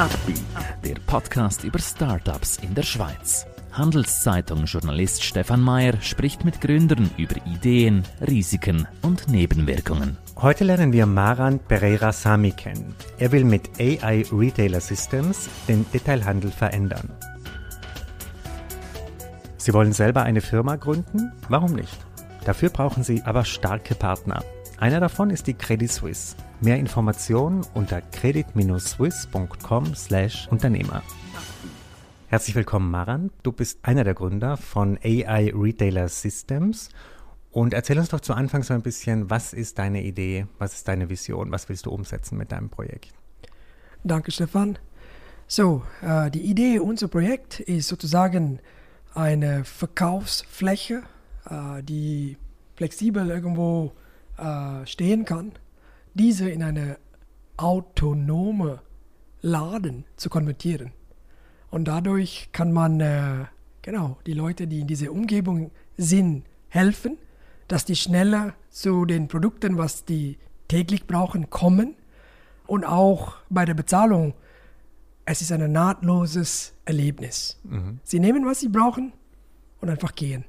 Upbeat, der Podcast über Startups in der Schweiz. Handelszeitung-Journalist Stefan Mayer spricht mit Gründern über Ideen, Risiken und Nebenwirkungen. Heute lernen wir Maran Pereira Sami kennen. Er will mit AI Retailer Systems den Detailhandel verändern. Sie wollen selber eine Firma gründen? Warum nicht? Dafür brauchen Sie aber starke Partner. Einer davon ist die Credit Suisse. Mehr Informationen unter credit-swiss.com/Unternehmer. Herzlich willkommen, Maran. Du bist einer der Gründer von AI Retailer Systems. Und erzähl uns doch zu Anfang so ein bisschen, was ist deine Idee, was ist deine Vision, was willst du umsetzen mit deinem Projekt? Danke, Stefan. So, äh, die Idee unser Projekt ist sozusagen eine Verkaufsfläche, äh, die flexibel irgendwo äh, stehen kann, diese in eine autonome Laden zu konvertieren. Und dadurch kann man äh, genau die Leute, die in dieser Umgebung sind, helfen, dass die schneller zu den Produkten, was die täglich brauchen, kommen. Und auch bei der Bezahlung, es ist ein nahtloses Erlebnis. Mhm. Sie nehmen, was sie brauchen und einfach gehen.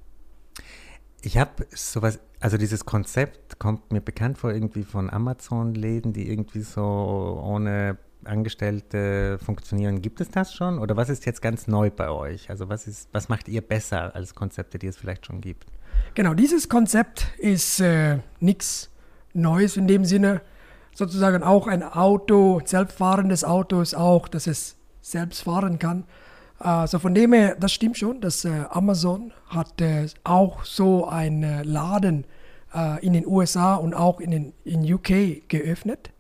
Ich habe sowas, also dieses Konzept kommt mir bekannt vor, irgendwie von Amazon-Läden, die irgendwie so ohne Angestellte funktionieren. Gibt es das schon? Oder was ist jetzt ganz neu bei euch? Also was ist, was macht ihr besser als Konzepte, die es vielleicht schon gibt? Genau, dieses Konzept ist äh, nichts Neues in dem Sinne. Sozusagen auch ein Auto, selbstfahrendes Auto ist auch, dass es selbst fahren kann. Also von dem her, das stimmt schon, dass äh, Amazon hat äh, auch so einen äh, Laden in den USA und auch in den in UK geöffnet.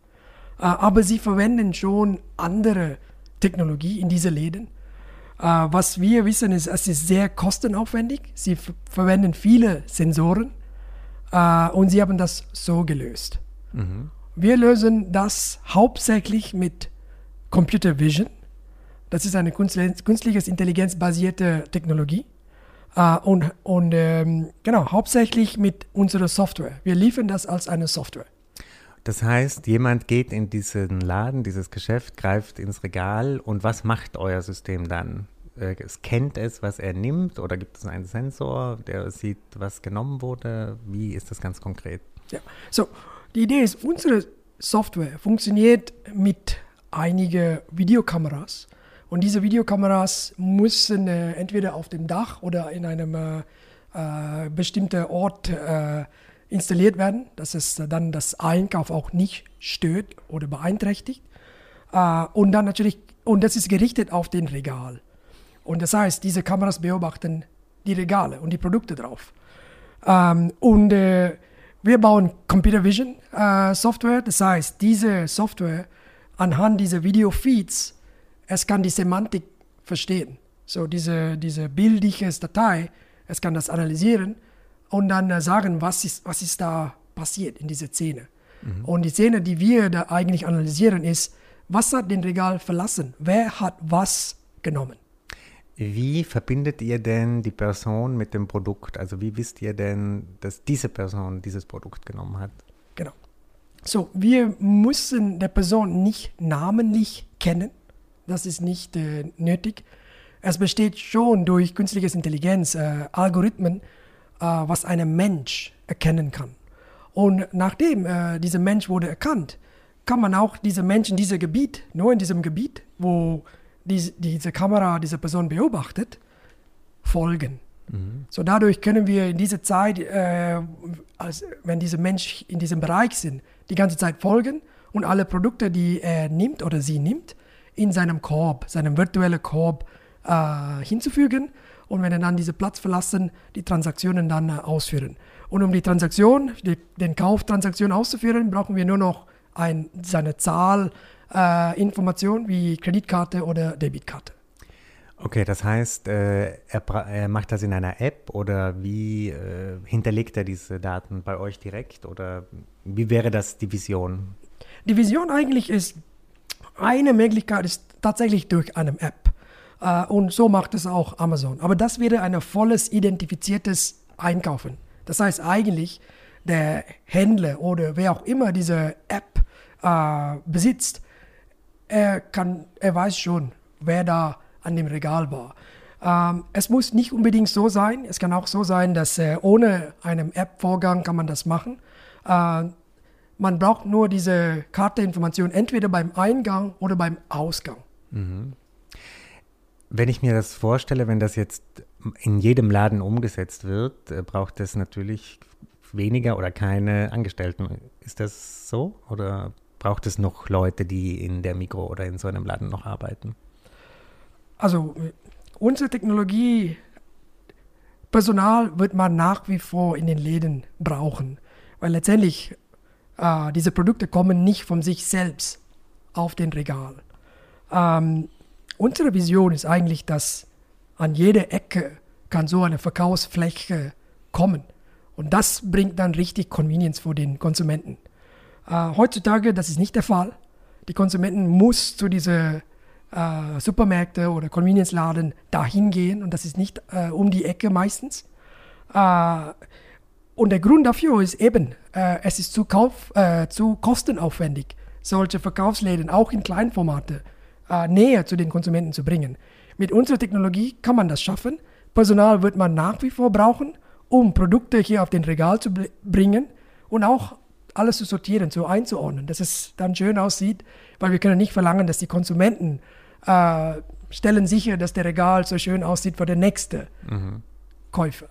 Aber sie verwenden schon andere Technologie in diese Läden. Was wir wissen ist, es ist sehr kostenaufwendig. Sie verwenden viele Sensoren und sie haben das so gelöst. Mhm. Wir lösen das hauptsächlich mit Computer Vision das ist eine künstliche Intelligenz basierte Technologie. Uh, und und ähm, genau, hauptsächlich mit unserer Software. Wir liefern das als eine Software. Das heißt, jemand geht in diesen Laden, dieses Geschäft, greift ins Regal und was macht euer System dann? Äh, scannt es, was er nimmt oder gibt es einen Sensor, der sieht, was genommen wurde? Wie ist das ganz konkret? Ja, so die Idee ist, unsere Software funktioniert mit einigen Videokameras und diese Videokameras müssen äh, entweder auf dem Dach oder in einem äh, äh, bestimmten Ort äh, installiert werden, dass es dann das Einkauf auch nicht stört oder beeinträchtigt. Äh, und dann natürlich, und das ist gerichtet auf den Regal. Und das heißt, diese Kameras beobachten die Regale und die Produkte drauf. Ähm, und äh, wir bauen Computer Vision Software, das heißt, diese Software anhand dieser Video-Feeds es kann die Semantik verstehen. So diese, diese bildliche Datei, es kann das analysieren und dann äh, sagen, was ist, was ist da passiert in dieser Szene. Mhm. Und die Szene, die wir da eigentlich analysieren, ist, was hat den Regal verlassen? Wer hat was genommen? Wie verbindet ihr denn die Person mit dem Produkt? Also wie wisst ihr denn, dass diese Person dieses Produkt genommen hat? Genau. So, wir müssen der Person nicht namentlich kennen. Das ist nicht äh, nötig. Es besteht schon durch künstliche Intelligenz äh, Algorithmen, äh, was ein Mensch erkennen kann. Und nachdem äh, dieser Mensch wurde erkannt, kann man auch diesem Menschen in diesem Gebiet, nur in diesem Gebiet, wo die, diese Kamera diese Person beobachtet, folgen. Mhm. So dadurch können wir in dieser Zeit, äh, als, wenn diese Mensch in diesem Bereich sind, die ganze Zeit folgen und alle Produkte, die er nimmt oder sie nimmt, in seinem Korb, seinem virtuellen Korb äh, hinzufügen und wenn er dann diesen Platz verlassen, die Transaktionen dann äh, ausführen. Und um die Transaktion, die, den Kauftransaktion auszuführen, brauchen wir nur noch ein, seine Zahlinformation äh, wie Kreditkarte oder Debitkarte. Okay, das heißt, äh, er, er, macht das in einer App oder wie äh, hinterlegt er diese Daten bei euch direkt oder wie wäre das die Vision? Die Vision eigentlich ist, eine Möglichkeit ist tatsächlich durch eine App. Uh, und so macht es auch Amazon. Aber das wäre ein volles identifiziertes Einkaufen. Das heißt eigentlich, der Händler oder wer auch immer diese App uh, besitzt, er, kann, er weiß schon, wer da an dem Regal war. Ähm, es muss nicht unbedingt so sein. Es kann auch so sein, dass äh, ohne einen App-Vorgang kann man das machen. Äh, man braucht nur diese Karteinformation entweder beim Eingang oder beim Ausgang. Mhm. Wenn ich mir das vorstelle, wenn das jetzt in jedem Laden umgesetzt wird, äh, braucht es natürlich weniger oder keine Angestellten. Ist das so? Oder braucht es noch Leute, die in der Mikro oder in so einem Laden noch arbeiten? Also unsere Technologie, Personal wird man nach wie vor in den Läden brauchen, weil letztendlich äh, diese Produkte kommen nicht von sich selbst auf den Regal. Ähm, unsere Vision ist eigentlich, dass an jeder Ecke kann so eine Verkaufsfläche kommen. Und das bringt dann richtig Convenience für den Konsumenten. Äh, heutzutage, das ist nicht der Fall. Die Konsumenten muss zu diese äh, Supermärkte oder Convenience-Laden dahin gehen und das ist nicht äh, um die Ecke meistens. Äh, und der Grund dafür ist eben, äh, es ist zu, Kauf, äh, zu kostenaufwendig, solche Verkaufsläden auch in Kleinformate näher zu den Konsumenten zu bringen. Mit unserer Technologie kann man das schaffen. Personal wird man nach wie vor brauchen, um Produkte hier auf den Regal zu bringen und auch alles zu sortieren, zu einzuordnen, dass es dann schön aussieht, weil wir können nicht verlangen, dass die Konsumenten äh, stellen sicher, dass der Regal so schön aussieht für den nächsten mhm. Käufer.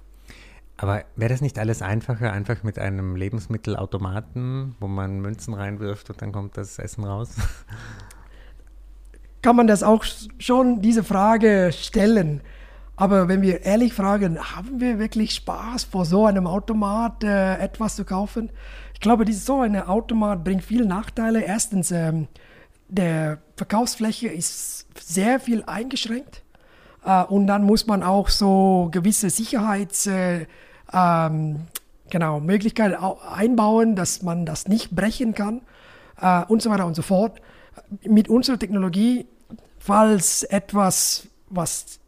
Aber wäre das nicht alles einfacher, einfach mit einem Lebensmittelautomaten, wo man Münzen reinwirft und dann kommt das Essen raus? Kann man das auch schon diese Frage stellen? Aber wenn wir ehrlich fragen, haben wir wirklich Spaß, vor so einem Automat äh, etwas zu kaufen? Ich glaube, dieses, so ein Automat bringt viele Nachteile. Erstens, ähm, der Verkaufsfläche ist sehr viel eingeschränkt. Äh, und dann muss man auch so gewisse Sicherheits, äh, ähm, genau, Möglichkeiten einbauen, dass man das nicht brechen kann äh, und so weiter und so fort. Mit unserer Technologie, falls etwas, was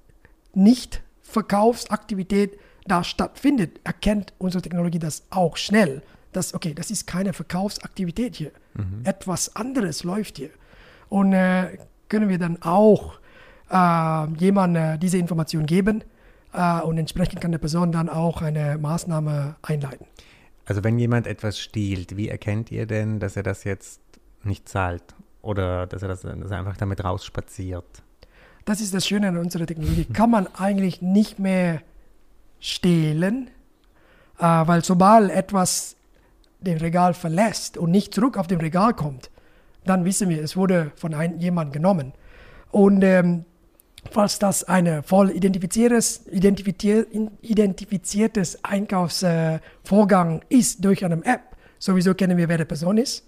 nicht Verkaufsaktivität da stattfindet, erkennt unsere Technologie das auch schnell dass, okay, das ist keine Verkaufsaktivität hier. Mhm. Etwas anderes läuft hier. Und äh, können wir dann auch äh, jemandem äh, diese Information geben und entsprechend kann der Person dann auch eine Maßnahme einleiten. Also wenn jemand etwas stiehlt, wie erkennt ihr denn, dass er das jetzt nicht zahlt oder dass er, das, dass er einfach damit rausspaziert? Das ist das Schöne an unserer Technologie. Kann man eigentlich nicht mehr stehlen, äh, weil sobald etwas den Regal verlässt und nicht zurück auf dem Regal kommt, dann wissen wir, es wurde von ein, jemand genommen. Und ähm, falls das ein voll identifiziertes, identifizier, identifiziertes Einkaufsvorgang äh, ist durch eine App, sowieso kennen wir, wer die Person ist.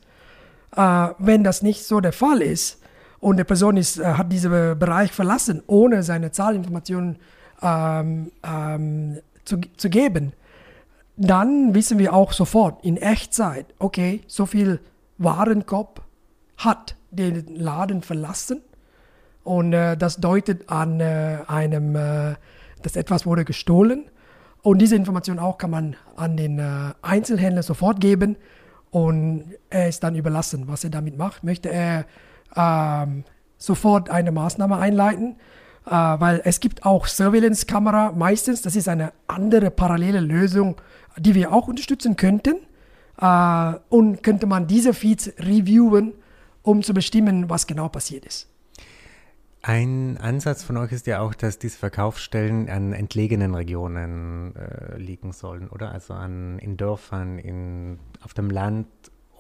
Äh, wenn das nicht so der Fall ist und die Person ist, äh, hat diesen Bereich verlassen, ohne seine Zahlinformationen ähm, ähm, zu, zu geben, dann wissen wir auch sofort in Echtzeit, okay, so viel Warenkorb hat den Laden verlassen und äh, das deutet an äh, einem, äh, dass etwas wurde gestohlen und diese Information auch kann man an den äh, Einzelhändler sofort geben und er ist dann überlassen, was er damit macht. Möchte er ähm, sofort eine Maßnahme einleiten, äh, weil es gibt auch Surveillance-Kamera meistens, das ist eine andere parallele Lösung die wir auch unterstützen könnten. Äh, und könnte man diese Feeds reviewen, um zu bestimmen, was genau passiert ist. Ein Ansatz von euch ist ja auch, dass diese Verkaufsstellen an entlegenen Regionen äh, liegen sollen, oder? Also an, in Dörfern, in, auf dem Land.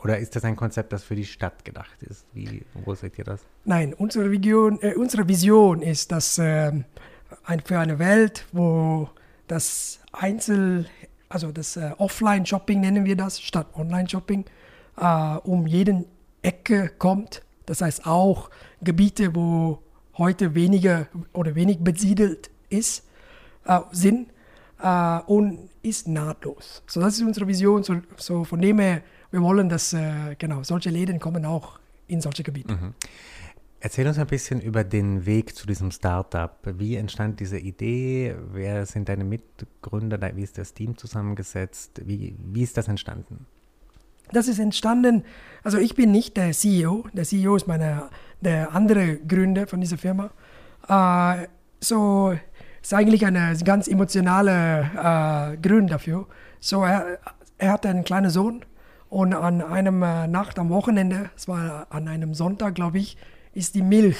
Oder ist das ein Konzept, das für die Stadt gedacht ist? Wie, wo seht ihr das? Nein, unsere, Region, äh, unsere Vision ist, dass äh, ein, für eine Welt, wo das Einzel also das äh, Offline-Shopping nennen wir das, statt Online-Shopping, äh, um jeden Ecke kommt. Das heißt auch Gebiete, wo heute weniger oder wenig besiedelt ist, äh, sind äh, und ist nahtlos. So das ist unsere Vision. So, so von dem her, wir wollen, dass äh, genau solche Läden kommen auch in solche Gebiete. Mhm. Erzähl uns ein bisschen über den Weg zu diesem Startup. Wie entstand diese Idee? Wer sind deine Mitgründer? Wie ist das Team zusammengesetzt? Wie, wie ist das entstanden? Das ist entstanden, also ich bin nicht der CEO. Der CEO ist meine der andere Gründer von dieser Firma. Äh, so ist eigentlich eine ganz emotionale äh, Grund dafür. So er, er hatte einen kleinen Sohn und an einem äh, Nacht am Wochenende, es war an einem Sonntag, glaube ich, ist die Milch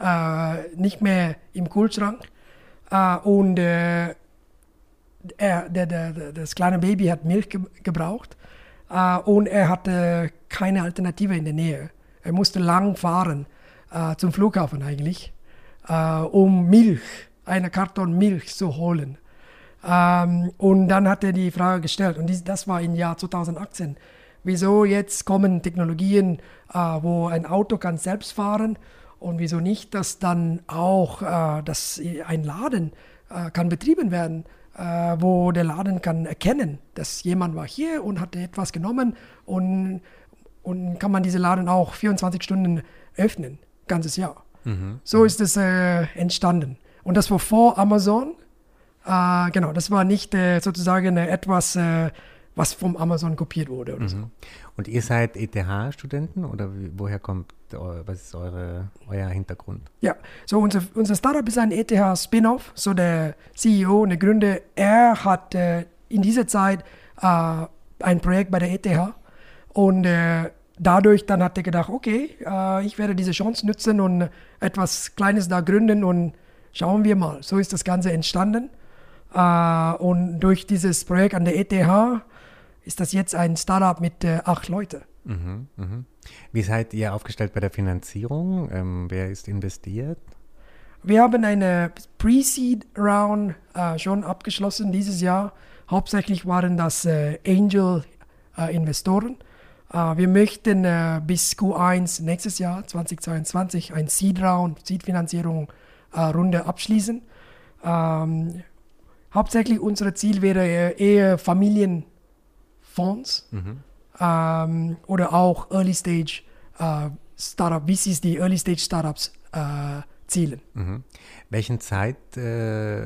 äh, nicht mehr im Kühlschrank äh, und äh, er, der, der, das kleine Baby hat Milch ge gebraucht und er hatte keine Alternative in der Nähe. Er musste lang fahren äh, zum Flughafen eigentlich, äh, um Milch, eine Karton Milch zu holen. Ähm, und dann hat er die Frage gestellt, und dies, das war im Jahr 2018, wieso jetzt kommen Technologien, äh, wo ein Auto kann selbst fahren und wieso nicht, dass dann auch äh, dass ein Laden äh, kann betrieben werden äh, wo der Laden kann erkennen, dass jemand war hier und hat etwas genommen und, und kann man diese Laden auch 24 Stunden öffnen, ganzes Jahr. Mhm. So ist es äh, entstanden. Und das war vor Amazon. Äh, genau, das war nicht äh, sozusagen etwas, äh, was vom Amazon kopiert wurde oder mhm. so. Und ihr seid ETH-Studenten oder wie, woher kommt, was ist eure, euer Hintergrund? Ja, so unser, unser Startup ist ein ETH-Spin-off. So der CEO und der Gründer, er hat äh, in dieser Zeit äh, ein Projekt bei der ETH und äh, dadurch dann hat er gedacht, okay, äh, ich werde diese Chance nutzen und etwas Kleines da gründen und schauen wir mal. So ist das Ganze entstanden. Uh, und durch dieses Projekt an der ETH ist das jetzt ein Startup mit äh, acht Leuten. Mhm, mh. Wie seid ihr aufgestellt bei der Finanzierung? Ähm, wer ist investiert? Wir haben eine Pre-Seed-Round äh, schon abgeschlossen dieses Jahr. Hauptsächlich waren das äh, Angel-Investoren. Äh, wir möchten äh, bis Q1 nächstes Jahr, 2022, ein Seed-Round, Seed-Finanzierung-Runde äh, abschließen. Ähm, hauptsächlich unser Ziel wäre eher Familien Fonds mhm. ähm, oder auch Early Stage äh, Startup, VCs, die Early Stage Startups äh, zielen. Mhm. Welchen Zeitplan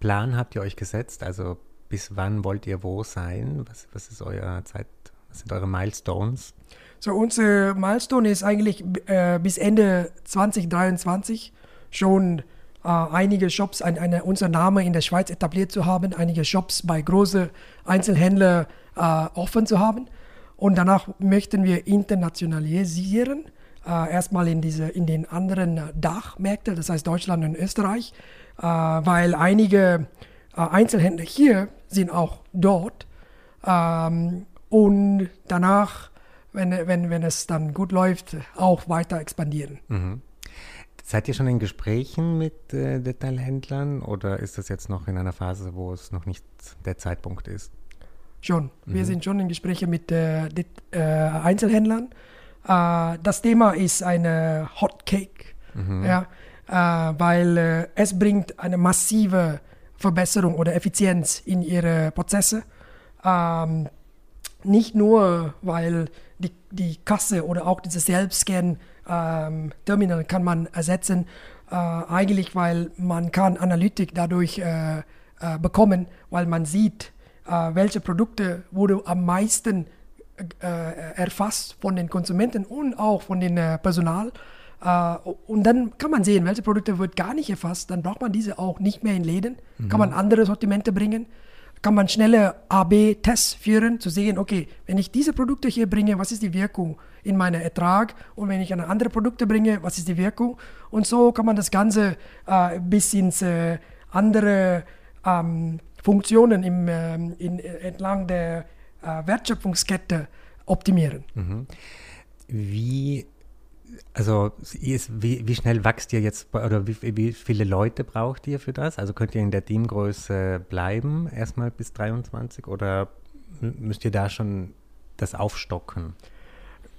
äh, habt ihr euch gesetzt? Also bis wann wollt ihr wo sein? Was, was ist euer Zeit, was sind eure Milestones? So, unser Milestone ist eigentlich äh, bis Ende 2023 schon äh, einige Shops, ein, eine, unser Name in der Schweiz etabliert zu haben, einige Shops bei großen Einzelhändlern äh, offen zu haben. Und danach möchten wir internationalisieren, äh, erstmal in, diese, in den anderen Dachmärkten, das heißt Deutschland und Österreich, äh, weil einige äh, Einzelhändler hier sind auch dort. Ähm, und danach, wenn, wenn, wenn es dann gut läuft, auch weiter expandieren. Mhm. Seid ihr schon in Gesprächen mit äh, Detailhändlern oder ist das jetzt noch in einer Phase, wo es noch nicht der Zeitpunkt ist? Schon. Wir mhm. sind schon in Gesprächen mit äh, äh, Einzelhändlern. Äh, das Thema ist eine Hot Cake, mhm. ja, äh, weil äh, es bringt eine massive Verbesserung oder Effizienz in ihre Prozesse. Ähm, nicht nur, weil die, die Kasse oder auch dieses Selbstscan-Terminal ähm, kann man ersetzen, äh, eigentlich weil man kann Analytik dadurch bekommen, weil man sieht, äh, welche Produkte wurde am meisten äh, erfasst von den Konsumenten und auch von dem äh, Personal. Und dann kann man sehen, welche Produkte wird gar nicht erfasst. Dann braucht man diese auch nicht mehr in Läden. Mhm. Kann man andere Sortimente bringen. Kann man schnelle AB-Tests führen, zu sehen, okay, wenn ich diese Produkte hier bringe, was ist die Wirkung in meinem Ertrag? Und wenn ich eine andere Produkte bringe, was ist die Wirkung? Und so kann man das Ganze uh, bis ins uh, andere ähm, Funktionen im, äh, in, entlang der äh, Wertschöpfungskette optimieren. Mhm. Wie, also wie, wie schnell wächst ihr jetzt oder wie, wie viele Leute braucht ihr für das? Also könnt ihr in der Teamgröße bleiben erstmal bis 23 oder müsst ihr da schon das aufstocken?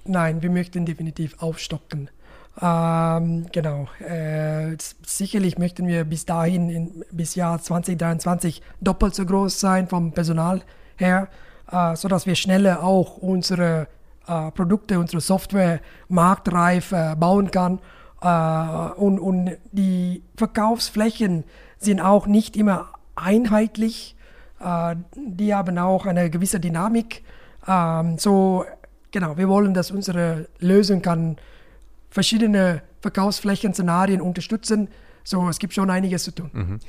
Nein, wir möchten definitiv aufstocken. Ähm, genau. Äh, sicherlich möchten wir bis dahin, in, bis Jahr 2023, doppelt so groß sein vom Personal her, äh, sodass wir schneller auch unsere äh, Produkte, unsere Software marktreif äh, bauen kann. Äh, und, und die Verkaufsflächen sind auch nicht immer einheitlich. Äh, die haben auch eine gewisse Dynamik. Ähm, so, genau, wir wollen, dass unsere Lösung kann verschiedene Verkaufsflächen-Szenarien unterstützen. So, es gibt schon einiges zu tun. Mhm.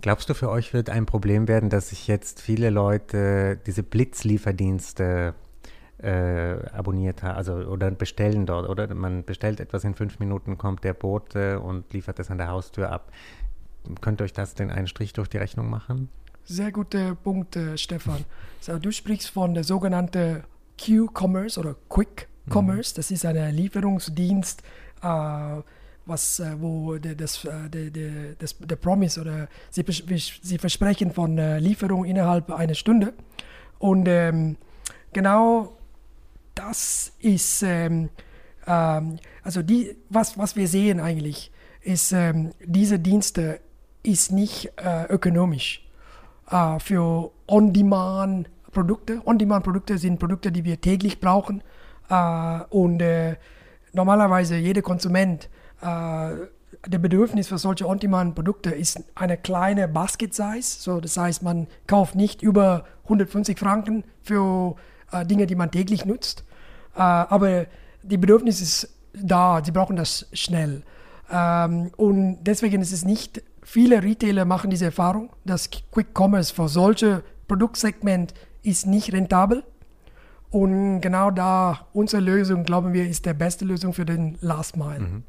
Glaubst du, für euch wird ein Problem werden, dass sich jetzt viele Leute diese Blitzlieferdienste äh, abonniert haben, also oder bestellen dort, oder man bestellt etwas in fünf Minuten, kommt der Bote und liefert es an der Haustür ab. Könnt ihr euch das denn einen Strich durch die Rechnung machen? Sehr guter Punkt, äh, Stefan. So, du sprichst von der sogenannten Q-Commerce oder Quick Commerce. Mhm. Das ist ein Lieferungsdienst, äh, was, äh, wo der, das, äh, der, der, das, der Promise oder sie, sie versprechen von äh, Lieferung innerhalb einer Stunde. Und ähm, genau das ist, ähm, ähm, also die, was, was wir sehen eigentlich, ist, ähm, diese Dienste ist nicht äh, ökonomisch äh, für On-Demand-Produkte. On-Demand-Produkte sind Produkte, die wir täglich brauchen. Äh, und äh, normalerweise jeder Konsument, äh, der Bedürfnis für solche On-Demand-Produkte ist eine kleine Basket-Size. So, das heißt, man kauft nicht über 150 Franken für äh, Dinge, die man täglich nutzt. Äh, aber die Bedürfnis ist da, sie brauchen das schnell. Ähm, und deswegen ist es nicht, viele Retailer machen diese Erfahrung, dass Quick Commerce für solche Produktsegment ist nicht rentabel. Und genau da unsere Lösung, glauben wir, ist die beste Lösung für den Last Mile. Mhm.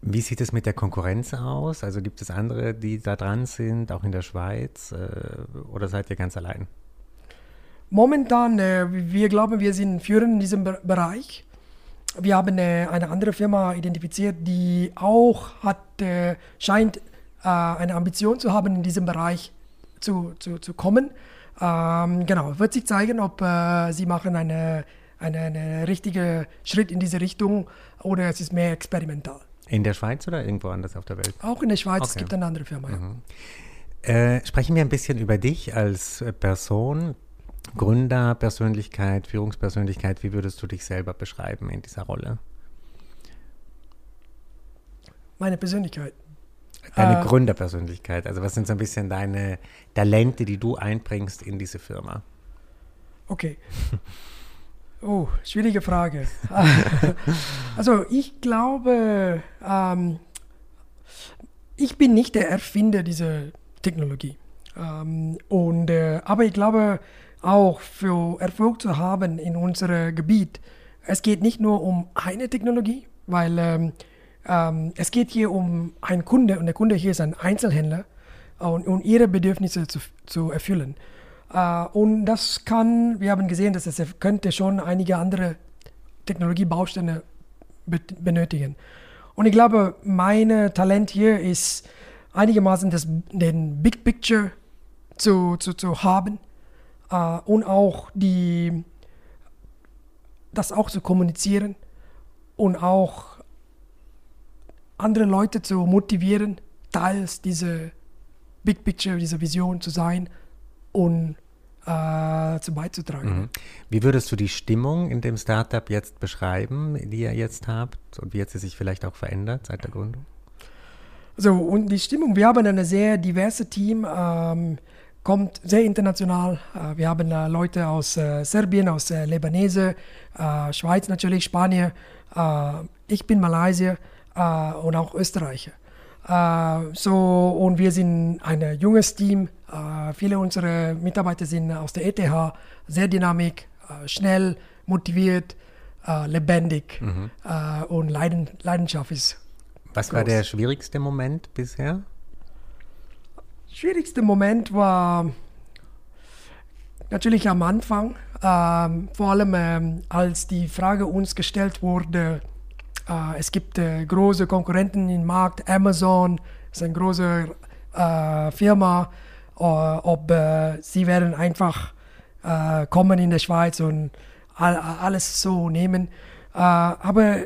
Wie sieht es mit der Konkurrenz aus? Also gibt es andere, die da dran sind, auch in der Schweiz? Äh, oder seid ihr ganz allein? Momentan, äh, wir glauben, wir sind führend in diesem Bereich. Wir haben äh, eine andere Firma identifiziert, die auch hat, scheint eine Ambition zu haben, in diesem Bereich zu, zu, zu kommen. Ähm, genau, wird sich zeigen, ob äh, sie machen eine, eine, eine richtige Schritt in diese Richtung oder es ist mehr experimental. In der Schweiz oder irgendwo anders auf der Welt? Auch in der Schweiz, okay. es gibt eine andere Firma. Ja. Mhm. Äh, sprechen wir ein bisschen über dich als äh, Person, Gründer, Persönlichkeit, Führungspersönlichkeit. Wie würdest du dich selber beschreiben in dieser Rolle? Meine Persönlichkeit. Deine äh, Gründerpersönlichkeit. Also was sind so ein bisschen deine Talente, die du einbringst in diese Firma? Okay. Oh, schwierige Frage. also ich glaube, ähm, ich bin nicht der Erfinder dieser Technologie. Ähm, und, äh, aber ich glaube auch für Erfolg zu haben in unserem Gebiet, es geht nicht nur um eine Technologie, weil ähm, ähm, es geht hier um einen Kunde und der Kunde hier ist ein Einzelhändler äh, und, und ihre Bedürfnisse zu, zu erfüllen. Äh, und das kann, wir haben gesehen, dass es könnte schon einige andere Technologiebausteine be benötigen. Und ich glaube, mein Talent hier ist einigermaßen das, den Big Picture zu, zu, zu haben äh, und auch die, das auch zu kommunizieren und auch andere Leute zu motivieren, Teils dieser Big Picture, dieser Vision zu sein und äh, zu beizutragen. Mhm. Wie würdest du die Stimmung in dem Startup jetzt beschreiben, die ihr jetzt habt und wie hat sie sich vielleicht auch verändert seit der Gründung? Also und die Stimmung, wir haben ein sehr diverses Team, ähm, kommt sehr international. Äh, wir haben äh, Leute aus äh, Serbien, aus Lebanese, Schweiz natürlich, Spanien. Ich bin Malaysier und auch Österreicher. So, und wir sind ein junges Team. Viele unserer Mitarbeiter sind aus der ETH, sehr dynamisch, schnell, motiviert, lebendig mhm. Und Leiden, Leidenschaft ist. Was groß. war der schwierigste Moment bisher? Schwierigste Moment war natürlich am Anfang, ähm, vor allem ähm, als die Frage uns gestellt wurde, äh, es gibt äh, große Konkurrenten im Markt. Amazon ist eine große äh, Firma. Äh, ob äh, sie werden einfach äh, kommen in der Schweiz und all, alles so nehmen. aber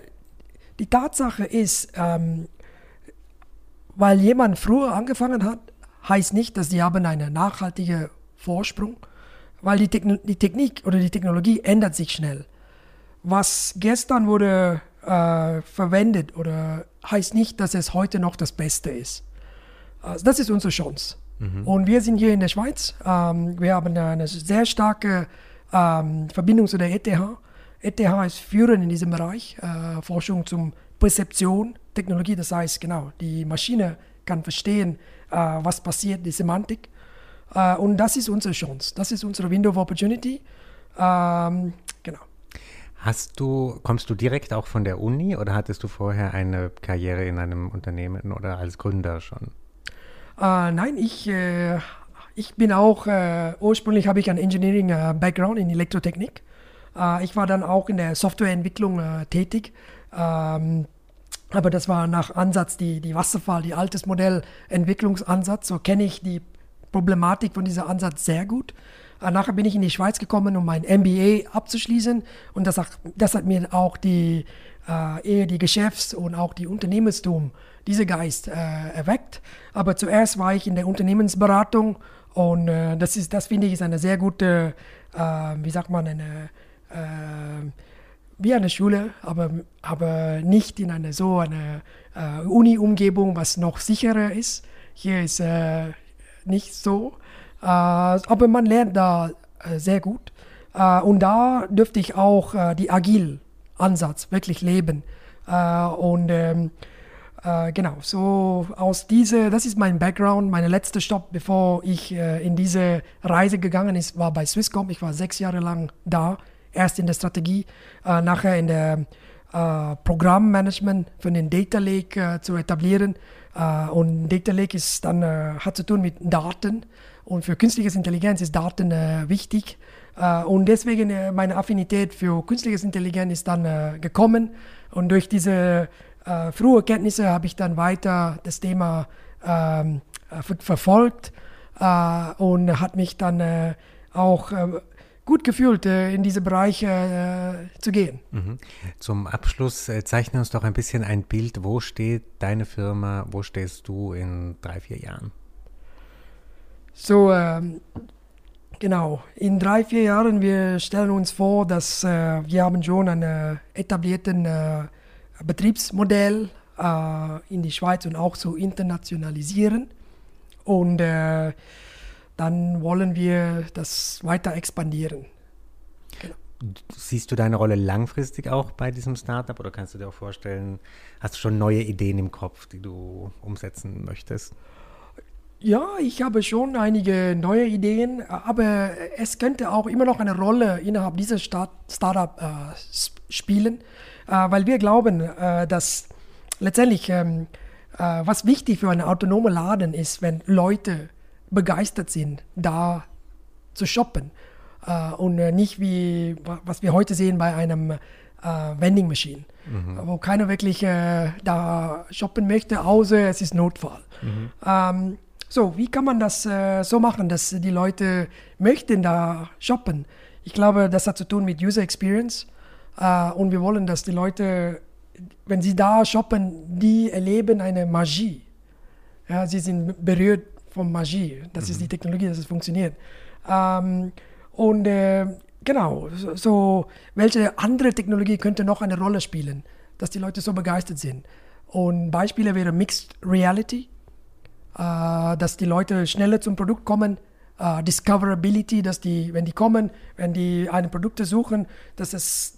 die Tatsache ist, ähm, weil jemand früher angefangen hat, heißt nicht, dass sie haben einen nachhaltigen Vorsprung, weil die, Techn die Technik oder die Technologie ändert sich schnell. Was gestern wurde äh, verwendet oder heißt nicht, dass es heute noch das Beste ist. Also das ist unsere Chance. Mhm. Und wir sind hier in der Schweiz. Ähm, wir haben eine sehr starke ähm, Verbindung zu der ETH. ETH ist führend in diesem Bereich, äh, Forschung zum Perzeption, Technologie, das heißt genau, die Maschine kann verstehen, äh, was passiert, die Semantik. Äh, und das ist unsere Chance, das ist unsere Window of Opportunity. Ähm, genau. Hast du, kommst du direkt auch von der Uni oder hattest du vorher eine Karriere in einem Unternehmen oder als Gründer schon? Äh, nein, ich, äh, ich bin auch, äh, ursprünglich habe ich einen Engineering-Background äh, in Elektrotechnik. Äh, ich war dann auch in der Softwareentwicklung äh, tätig. Ähm, aber das war nach Ansatz die, die Wasserfall, die altes Modell Entwicklungsansatz. So kenne ich die Problematik von diesem Ansatz sehr gut. Äh, nachher bin ich in die Schweiz gekommen, um mein MBA abzuschließen. Und das, das hat mir auch die, äh, eher die Geschäfts- und auch die Unternehmenstum, diese Geist äh, erweckt. Aber zuerst war ich in der Unternehmensberatung und äh, das, das finde ich ist eine sehr gute, äh, wie sagt man, eine, äh, wie eine Schule, aber, aber nicht in eine so eine Uni-Umgebung, was noch sicherer ist. Hier ist nicht so. Äh, aber man lernt da äh, sehr gut. Äh, und da dürfte ich auch die Agil-Ansatz wirklich leben. und ähm, genau, so aus diese, das ist mein Background. Mein letzter Stopp, bevor ich in diese Reise gegangen ist, war bei Swisscom. Ich war sechs Jahre lang da. Erst in der Strategie, nachher in der Programmmanagement für den Data Lake zu etablieren. und Data Lake ist dann, hat zu tun mit Daten. Und für künstliche Intelligenz ist Daten äh, wichtig. Äh, und deswegen äh, meine Affinität für künstliche Intelligenz ist dann äh, gekommen. Und durch diese äh, frühe Kenntnisse habe ich dann weiter das Thema ähm, äh, verfolgt und hat mich dann auch gut gefühlt, in diese Bereiche zu gehen. Mhm. Zum Abschluss zeichne uns doch ein bisschen ein Bild. Wo steht deine Firma? Wo stehst du in drei, vier Jahren? So, ähm, genau. In drei, vier Jahren, wir stellen uns vor, dass äh, wir haben schon ein äh, etabliertes äh, Betriebsmodell äh, in die Schweiz und auch zu internationalisieren. Und äh, dann wollen wir das weiter expandieren. Genau. Siehst du deine Rolle langfristig auch bei diesem Startup oder kannst du dir auch vorstellen, hast du schon neue Ideen im Kopf, die du umsetzen möchtest? Ja, ich habe schon einige neue Ideen, aber es könnte auch immer noch eine Rolle innerhalb dieses Start Startup äh, spielen, äh, weil wir glauben, äh, dass letztendlich ähm, äh, was wichtig für einen autonomen Laden ist, wenn Leute begeistert sind, da zu shoppen äh, und äh, nicht wie was wir heute sehen bei einem Vending Machine, mhm. wo keiner wirklich da shoppen möchte, außer es ist Notfall. Mhm. Ähm, so, wie kann man das äh, so machen, dass die Leute möchten da shoppen? Ich glaube, das hat zu tun mit User Experience äh, und wir wollen, dass die Leute, wenn sie da shoppen, die erleben eine Magie. Ja, sie sind berührt von Magie. Das mhm. ist die Technologie, dass es funktioniert. Ähm, und äh, genau, so, welche andere Technologie könnte noch eine Rolle spielen, dass die Leute so begeistert sind? Und Beispiele wäre Mixed Reality äh, dass die Leute schneller zum Produkt kommen. Uh, Discoverability, dass die, wenn die kommen, wenn die eine Produkte suchen, dass es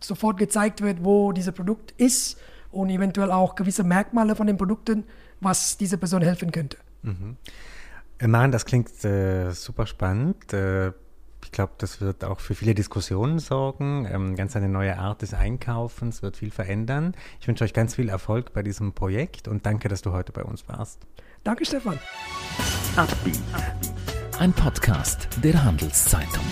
sofort gezeigt wird, wo dieses Produkt ist und eventuell auch gewisse Merkmale von den Produkten, was dieser Person helfen könnte. Mhm. Äh, Maren, das klingt äh, super spannend. Äh, ich glaube, das wird auch für viele Diskussionen sorgen. Ähm, ganz eine neue Art des Einkaufens wird viel verändern. Ich wünsche euch ganz viel Erfolg bei diesem Projekt und danke, dass du heute bei uns warst. Danke, Stefan. Ein Podcast der Handelszeitung.